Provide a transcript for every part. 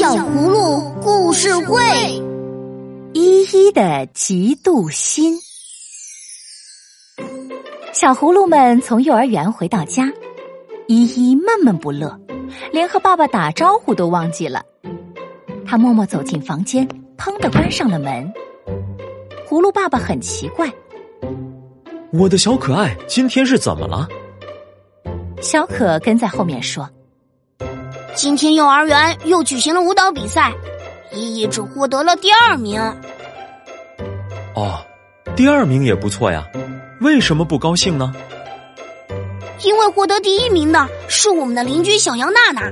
小葫芦故事会，依依的嫉妒心。小葫芦们从幼儿园回到家，依依闷闷不乐，连和爸爸打招呼都忘记了。他默默走进房间，砰的关上了门。葫芦爸爸很奇怪：“我的小可爱，今天是怎么了？”小可跟在后面说。今天幼儿园又举行了舞蹈比赛，依依只获得了第二名。哦，第二名也不错呀，为什么不高兴呢？因为获得第一名的是我们的邻居小羊娜娜，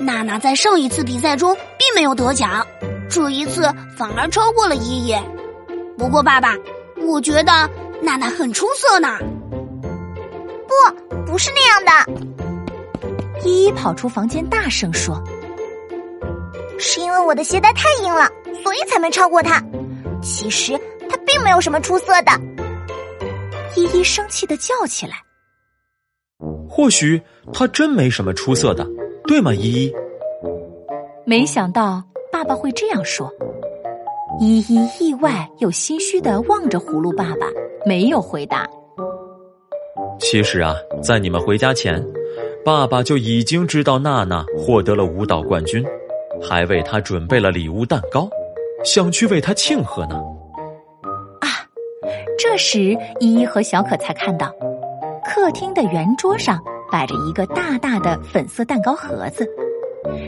娜娜在上一次比赛中并没有得奖，这一次反而超过了依依。不过爸爸，我觉得娜娜很出色呢。不，不是那样的。依依跑出房间，大声说：“是因为我的鞋带太硬了，所以才没超过他。其实他并没有什么出色的。”依依生气的叫起来：“或许他真没什么出色的，对吗？”依依没想到爸爸会这样说。依依意外又心虚的望着葫芦爸爸，没有回答。其实啊，在你们回家前。爸爸就已经知道娜娜获得了舞蹈冠军，还为她准备了礼物蛋糕，想去为她庆贺呢。啊！这时依依和小可才看到，客厅的圆桌上摆着一个大大的粉色蛋糕盒子，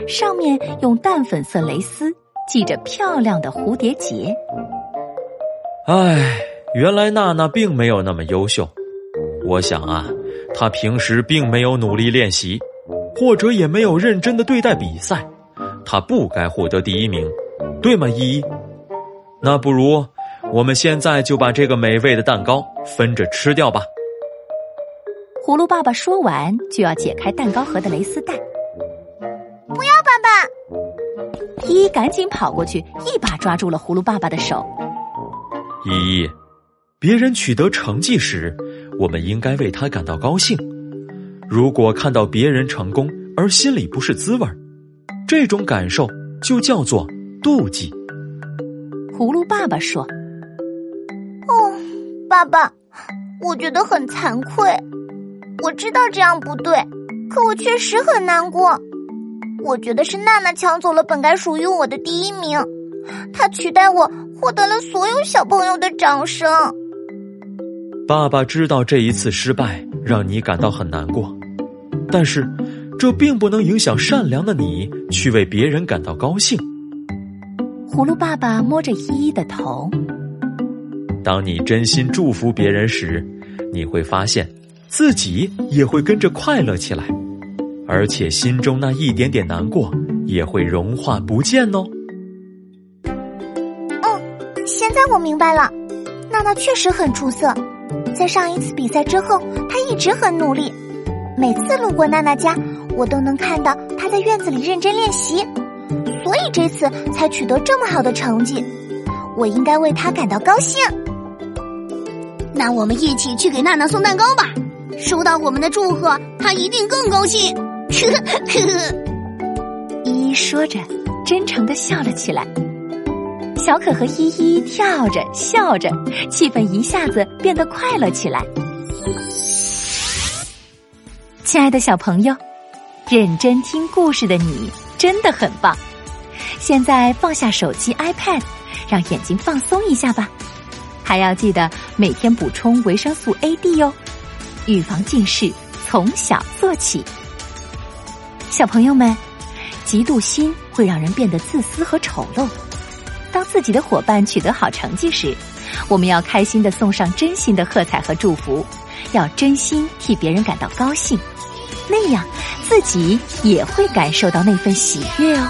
上面用淡粉色蕾丝系着漂亮的蝴蝶结。唉，原来娜娜并没有那么优秀。我想啊。他平时并没有努力练习，或者也没有认真的对待比赛，他不该获得第一名，对吗？依依，那不如我们现在就把这个美味的蛋糕分着吃掉吧。葫芦爸爸说完，就要解开蛋糕盒的蕾丝带。不要，爸爸！依依赶紧跑过去，一把抓住了葫芦爸爸的手。依依，别人取得成绩时。我们应该为他感到高兴。如果看到别人成功而心里不是滋味儿，这种感受就叫做妒忌。葫芦爸爸说：“哦，爸爸，我觉得很惭愧。我知道这样不对，可我确实很难过。我觉得是娜娜抢走了本该属于我的第一名，她取代我获得了所有小朋友的掌声。”爸爸知道这一次失败让你感到很难过，但是这并不能影响善良的你去为别人感到高兴。葫芦爸爸摸着依依的头，当你真心祝福别人时，你会发现自己也会跟着快乐起来，而且心中那一点点难过也会融化不见哦。嗯，现在我明白了，娜娜确实很出色。在上一次比赛之后，他一直很努力。每次路过娜娜家，我都能看到他在院子里认真练习，所以这次才取得这么好的成绩。我应该为他感到高兴。那我们一起去给娜娜送蛋糕吧，收到我们的祝贺，她一定更高兴。呵呵呵，依依说着，真诚的笑了起来。小可和依依跳着笑着，气氛一下子变得快乐起来。亲爱的小朋友，认真听故事的你真的很棒。现在放下手机、iPad，让眼睛放松一下吧。还要记得每天补充维生素 A、D 哟，预防近视从小做起。小朋友们，嫉妒心会让人变得自私和丑陋。当自己的伙伴取得好成绩时，我们要开心的送上真心的喝彩和祝福，要真心替别人感到高兴，那样自己也会感受到那份喜悦哦。